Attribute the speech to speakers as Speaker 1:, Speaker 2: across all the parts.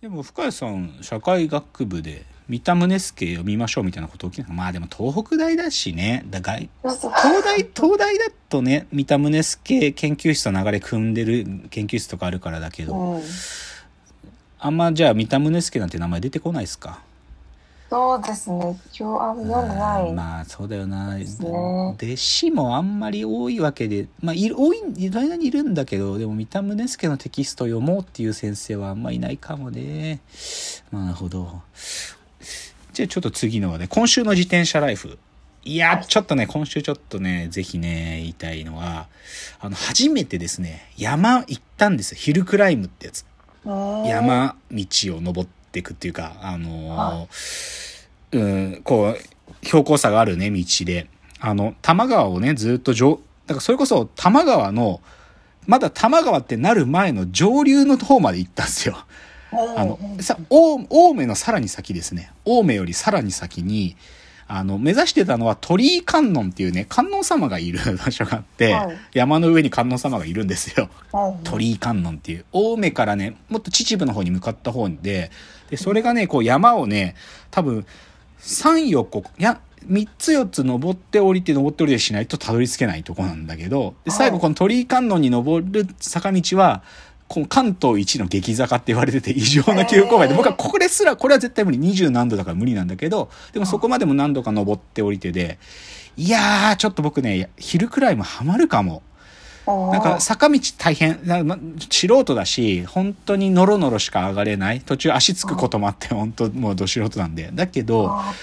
Speaker 1: でも深谷さん社会学部で三田宗介読みましょうみたいなこと起きないまあでも東北大だしね。だ外東大東大だとね三田宗介研究室の流れ組んでる研究室とかあるからだけど、
Speaker 2: うん、
Speaker 1: あんまじゃあ三田宗介なんて名前出てこないですか？
Speaker 2: そうですね。一応あんま読んでない、
Speaker 1: まあそうだよな、弟子もあんまり多いわけでまあいる多い意外にいるんだけどでも三田宗介のテキスト読もうっていう先生はあんまいないかもね。なるほど。じゃあちょっと次のはね今週の自転車ライフ。いや、
Speaker 2: はい
Speaker 1: ちょっとね、今週ちょっとね、ぜひね、言いたいのは、あの、初めてですね、山行ったんですよ。ヒルクライムってやつ。
Speaker 2: うん
Speaker 1: 山道を登っていくっていうか、あの
Speaker 2: は
Speaker 1: ーうん、こう、標高差があるね、道で。あの、多摩川をね、ずっと上、だからそれこそ多摩川の、まだ多摩川ってなる前の上流の方まで行ったんですよ。あの、さ、青青梅のさらに先ですね。青梅よりさらに先に、あの、目指してたのは鳥居観音っていうね、観音様がいる場所があって、
Speaker 2: はい。
Speaker 1: 山の上に観音様がいるんですよ。
Speaker 2: はい。
Speaker 1: 鳥居観音っていう、青梅からね、もっと秩父の方に向かった方で、で、それがね、こう山をね、多分、3、4個、いや、3つ4つ登って降りて登って降りてしないとたどり着けないとこなんだけど、で、最後
Speaker 2: はい。
Speaker 1: この鳥居観音に登る坂道は、この関東一の激坂って言われてて異常な急勾配で、僕はこれすら、これは絶対無理、20何度だから無理なんだけど、でもそこまでも何度か登って降りてで、いやー、ちょっと僕ね、昼くらいもハマるかも。なんか坂道大変、なま素人だし、本当にノロノロしか上がれない。途中足つくこともあって、本当もうど素人なんで。だけど、
Speaker 2: あ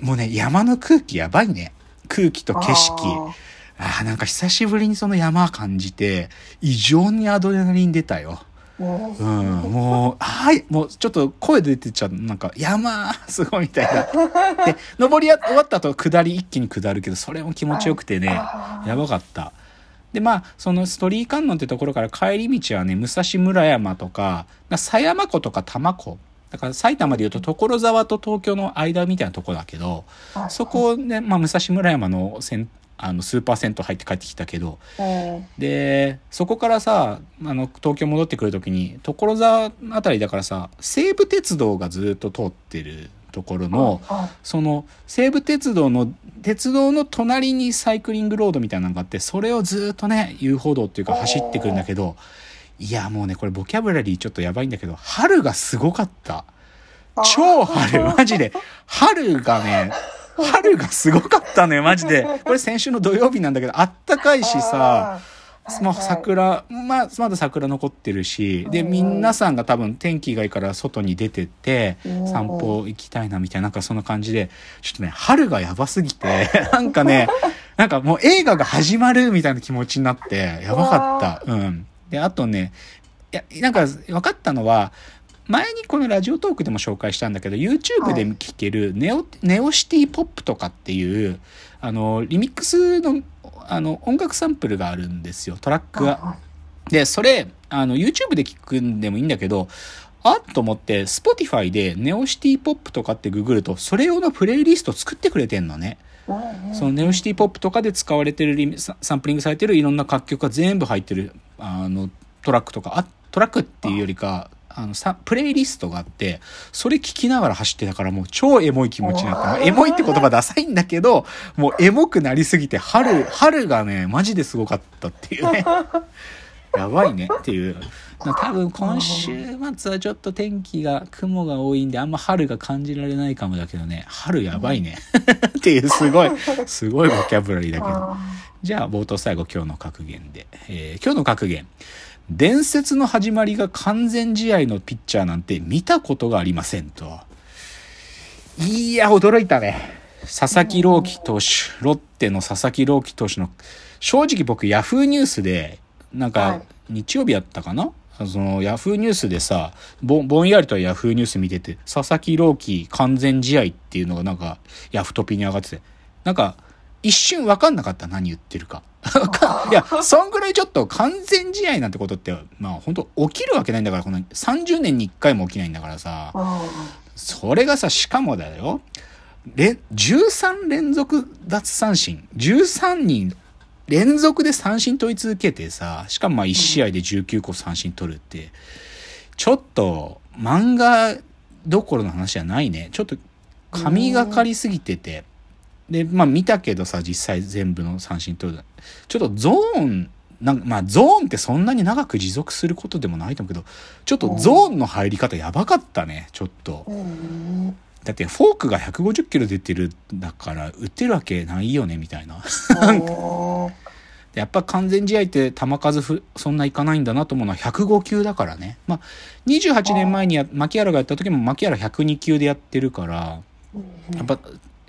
Speaker 1: もうね、山の空気やばいね。空気と景色。
Speaker 2: あ
Speaker 1: なんか久しぶりにその山感じて、異常にアドレナリン出たよ。
Speaker 2: ー
Speaker 1: うん、もう、はい、もうちょっっと声出てちゃう、なんか、山、すごいみたいな。で、登りや終わった後、下り一気に下るけど、それも気持ちよくてね、やばかった。で、まあ、そのストリー観音ってところから帰り道はね、武蔵村山とか、まあ狭山湖とか多摩湖。だから埼玉で言うと所沢と東京の間みたいなとこだけど、
Speaker 2: あ
Speaker 1: そこをね、まあ、武蔵村山のせんあのスーパー銭湯入って帰ってきたけど、
Speaker 2: うん。
Speaker 1: で、そこからさ、あの、東京戻ってくるときに、所沢あたりだからさ、西武鉄道がずっと通ってるところの、
Speaker 2: あ
Speaker 1: その西武鉄道の鉄道の隣にサイクリングロードみたいなのがあってそれをずっとね遊歩道っていうか走ってくるんだけどいやもうねこれボキャブラリーちょっとやばいんだけど春がすごかった。超春。マジで。春がね 春がすごかったねマジで。これ先週の土曜日なんだけどあったかいしさまあ、桜、まあ、まだ桜残ってるし、で、
Speaker 2: うん
Speaker 1: 皆さんが多分天気がいいから外に出てって
Speaker 2: うん、
Speaker 1: 散歩行きたいなみたいな、なんかそんな感じで、ちょっとね、春がやばすぎて、なんかね、なんかもう映画が始まるみたいな気持ちになって、やばかった。うん。で、あとね、いや、なんか分かったのは、前にこのラジオトークでも紹介したんだけど、YouTube で聴けるネオ、ネオシティポップとかっていう、あの、リミックスの、あの、音楽サンプルがあるんですよ、トラックが。で、それ、あの、YouTube で聞くんでもいいんだけど、あっと思って、Spotify でネオシティポップとかってググると、それ用のプレイリスト作ってくれてんのね。そのネオシティポップとかで使われてるリミササンプリングされてるいろんな楽曲が全部入ってる、あの、トラックとか、あ、トラックっていうよりか、あのさ、プレイリストがあって、それ聞きながら走ってたからもう超エモい気持ちになって、まあエモいって言葉ダサいんだけど、もうエモくなりすぎて、春、春がね、マジですごかったっていうね。やばいねっていう。多分今週末はちょっと天気が雲が多いんであんま春が感じられないかもだけどね。春やばいね。っていうすごいすごいボキャブラリーだけど。じゃあ冒頭最後今日の格言で、えー今日の格言伝説の始まりが完全試合のピッチャーなんて見たことがありませんと。いや驚いたね。佐々木朗希投手ロッテの佐々木朗希投手の正直僕ヤフーニュースでなん
Speaker 2: はい。
Speaker 1: か日曜日やったかな、そのヤフーニュースでさぼぼんやりとヤフーニュース見てて佐々木朗希完全試合っていうのがなんかヤフトピに上がってて。なんか一瞬分かんなかった何言ってるか。いや、そんぐらいちょっと完全試合なんてことって、まあ本当起きるわけないんだから、この30年に1回も起きないんだからさ、それがさ、しかもだよ、れ13連続奪三振、13人連続で三振取り続けてさ、しかもまあ1試合で19個三振取るって、ちょっと、漫画どころの話じゃないね。ちょっと神がかりすぎてて。で、まあ見たけどさ、実際全部の三振取る。ちょっとゾーン、なんかまあゾーンってそんなに長く持続することでもないと思うけど、ちょっとゾーンの入り方やばかったね、ちょっと。
Speaker 2: うん。
Speaker 1: だってフォークが150キロ出てるんだから打てるわけないよねみたいな。やっぱ完全試合って球数ふそんないかないんだなと思うのは105球だからね。まあ28年前にや牧原がやった時も牧原102球でやってるから、やっぱ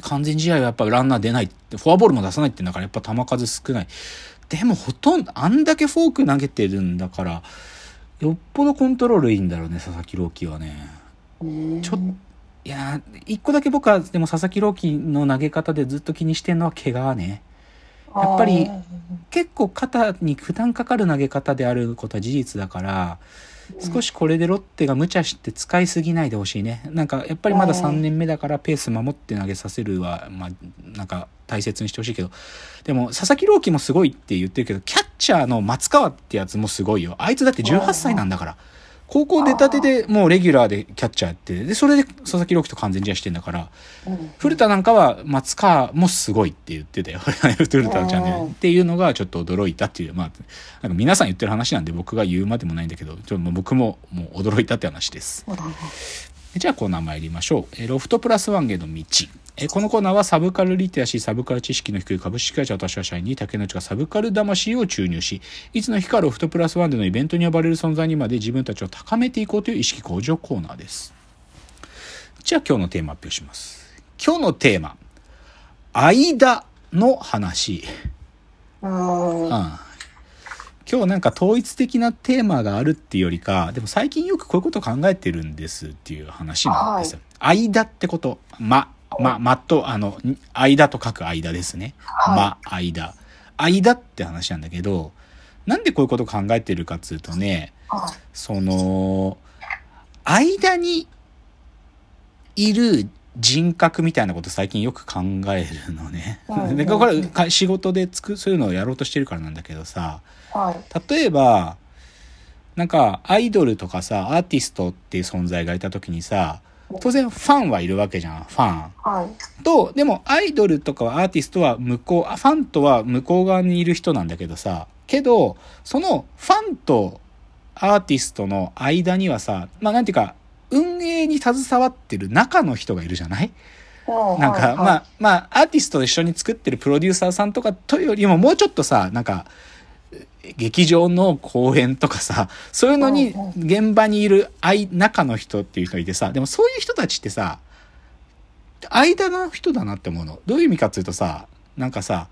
Speaker 1: 完全試合はやっぱランナー出ないって、フォアボールも出さないってんだからやっぱ球数少ない。でもほとんど、あんだけフォーク投げてるんだから、よっぽどコントロールいいんだろうね、佐々木朗希はね。
Speaker 2: うん
Speaker 1: ちょっいやー、一個だけ僕はでも佐々木朗希の投げ方でずっと気にしてんのは怪我ね。やっぱり結構肩に負担かかる投げ方であることは事実だから、少しこれでロッテが無茶して使いすぎないでほしいね。なんかやっぱりまだ3年目だからペース守って投げさせるは、まあ、なんか大切にしてほしいけど、でも佐々木朗希もすごいって言ってるけど、キャッチャーの松川ってやつもすごいよ。あいつだって18歳なんだから。高校出たてでもうレギュラーでキャッチャーやって、で、それで佐々木朗希と完全試合してんだから、
Speaker 2: うん
Speaker 1: 古田なんかは松川もすごいって言ってたよ。古田のチャンネル。
Speaker 2: うん
Speaker 1: っていうのがちょっと驚いたっていう、まあ、なんか皆さん言ってる話なんで僕が言うまでもないんだけど、ちょっともう僕ももう驚いたって話です。じゃあコーナー参りましょう。えーロフトプラスワンへの道。えーこのコーナーはサブカルリテラシー、サブカル知識の低い株式会社私は社員に竹内がサブカル魂を注入し、いつの日かロフトプラスワンでのイベントに呼ばれる存在にまで自分たちを高めていこうという意識向上コーナーです。じゃあ今日のテーマ発表します。今日のテーマ、間の話。
Speaker 2: うん
Speaker 1: うん今日なんか統一的なテーマがあるっていうよりか、でも最近よくこういうことを考えてるんですっていう話なんですよ。間ってこと。ま、ま、まと、あの、ん間と書く間ですね。
Speaker 2: はい
Speaker 1: ま、間。間って話なんだけど、なんでこういうことを考えてるかっつうとね、
Speaker 2: は
Speaker 1: その、間にいる人格みたいなこと最近よく考えるのね
Speaker 2: うん。
Speaker 1: で、これか仕事でつく、そういうのをやろうとしてるからなんだけどさ、例えば、なんか、アイドルとかさ、アーティストっていう存在がいた時にさ、当然ファンはいるわけじゃん、ファン。
Speaker 2: はい。
Speaker 1: と、でもアイドルとかアーティストは向こう、あファンとは向こう側にいる人なんだけどさ、けど、そのファンとアーティストの間にはさ、まあなんていうか、運営に携わってる中の人がいるじゃない？なんか、まあ、まあ、アーティストと一緒に作ってるプロデューサーさんとかというよりも、もうちょっとさ、なんか、劇場の公演とかさ、そういうのに現場にいる愛中の人っていう人がいてさ、でもそういう人たちってさ、間の人だなって思うの。どういう意味かっていうとさ、なんかさ、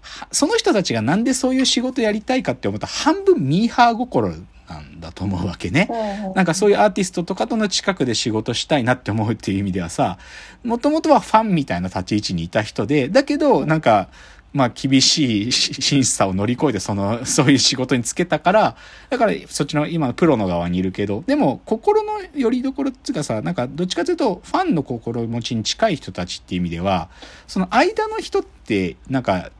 Speaker 1: はその人たちがなんでそういう仕事やりたいかって思ったら半分ミーハー心なんだと思うわけね。なんかそういうアーティストとかとの近くで仕事したいなって思うっていう意味ではさ、もともとはファンみたいな立ち位置にいた人で、だけどなんか、まあ厳しい審査を乗り越えてその、そういう仕事に就けたから、だからそっちの今プロの側にいるけど、でも心の拠り所っていうかさ、なんかどっちかというとファンの心持ちに近い人たちっていう意味では、その間の人ってなんか、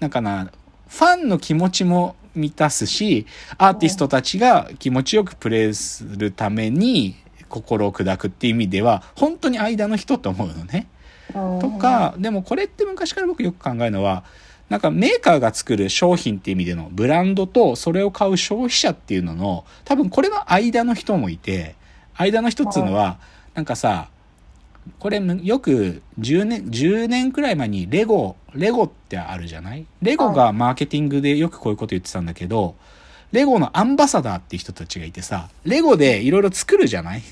Speaker 1: なんかな、ファンの気持ちも満たすし、アーティストたちが気持ちよくプレイするために心を砕くっていう意味では、本当に間の人と思うのね。とか、でもこれって昔から僕よく考えるのは、なんかメーカーが作る商品っていう意味でのブランドとそれを買う消費者っていうのの、多分これの間の人もいて、間の人っていうのは、なんかさ、これよく10年、10年くらい前にレゴ、レゴってあるじゃない？レゴがマーケティングでよくこういうこと言ってたんだけど、レゴのアンバサダーって人たちがいてさ、レゴでいろいろ作るじゃない？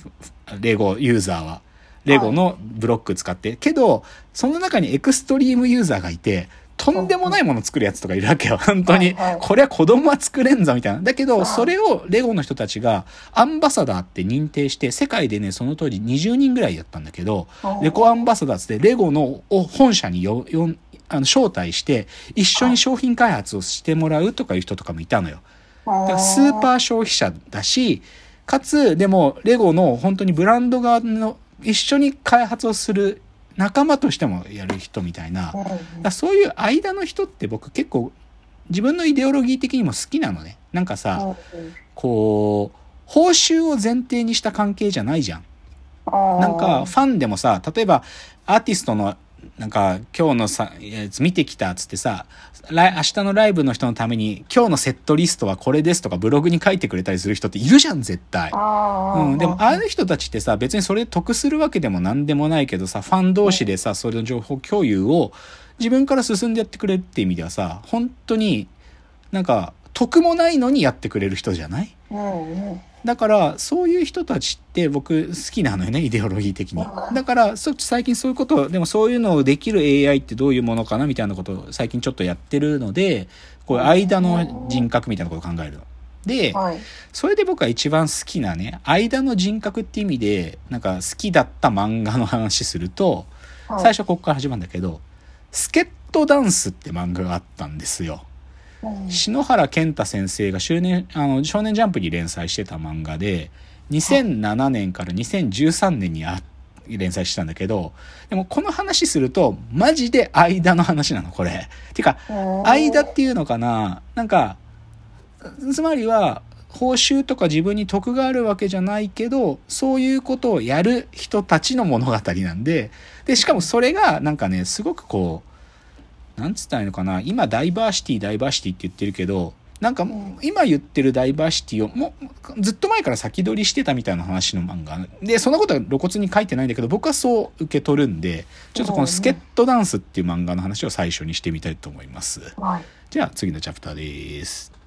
Speaker 1: レゴユーザーは。レゴのブロック使って。けど、その中にエクストリームユーザーがいて、とんでもないもの作るやつとかいるわけよ。本当に
Speaker 2: はいはい。
Speaker 1: これは子供は作れんぞ、みたいな。だけど、それをレゴの人たちがアンバサダーって認定して、世界でね、その当時20人ぐらいだったんだけど、レゴアンバサダーっつって、レゴのを本社によ、よん、あの、招待して、一緒に商品開発をしてもらうとかいう人とかもいたのよ。だからスーパー消費者だし、かつ、でも、レゴの本当にブランド側の一緒に開発をする仲間としてもやる人みたいな。だそういう間の人って僕結構自分のイデオロギー的にも好きなのね。なんかさ、こう、報酬を前提にした関係じゃないじゃん。なんか、ファンでもさ、例えば、アーティストの、なんか、今日のさ、やつ見てきたっつってさ、来、明日のライブの人のために、今日のセットリストはこれですとか、ブログに書いてくれたりする人っているじゃん、絶対。うん、でも、ああいう人たちってさ、別にそれ得するわけでも何でもないけどさ、ファン同士でさ、それの情報共有を自分から進んでやってくれるって意味ではさ、本当になんか、得もないのにやってくれる人じゃない？
Speaker 2: うんうん
Speaker 1: だからそういう人たちって僕好きなのよねイデオロギー的にだからそ最近そういうことでもそういうのをできる AI ってどういうものかなみたいなことを最近ちょっとやってるのでこう間の人格みたいなことを考えるの。で
Speaker 2: はい。
Speaker 1: それで僕は一番好きなね間の人格って意味でなんか好きだった漫画の話すると
Speaker 2: はい
Speaker 1: 最初ここから始まるんだけど「スケットダンス」って漫画があったんですよ。
Speaker 2: うん。
Speaker 1: 篠原健太先生が少年あの少年ジャンプに連載してた漫画で2007年から2013年にあ連載してたんだけどでもこの話するとマジで間の話なのこれ。てか間っていうのかな？なんかつまりは報酬とか自分に得があるわけじゃないけどそういうことをやる人たちの物語なんででしかもそれがなんかねすごくこうなんつったらいいのかな？今ダイバーシティダイバーシティって言ってるけどなんか
Speaker 2: ん
Speaker 1: 今言ってるダイバーシティをもうずっと前から先取りしてたみたいな話の漫画でそんなことは露骨に書いてないんだけど僕はそう受け取るんでちょっとこの「スケットダンス」っていう漫画の話を最初にしてみたいと思います。
Speaker 2: はい。
Speaker 1: じゃあ次のチャプターです。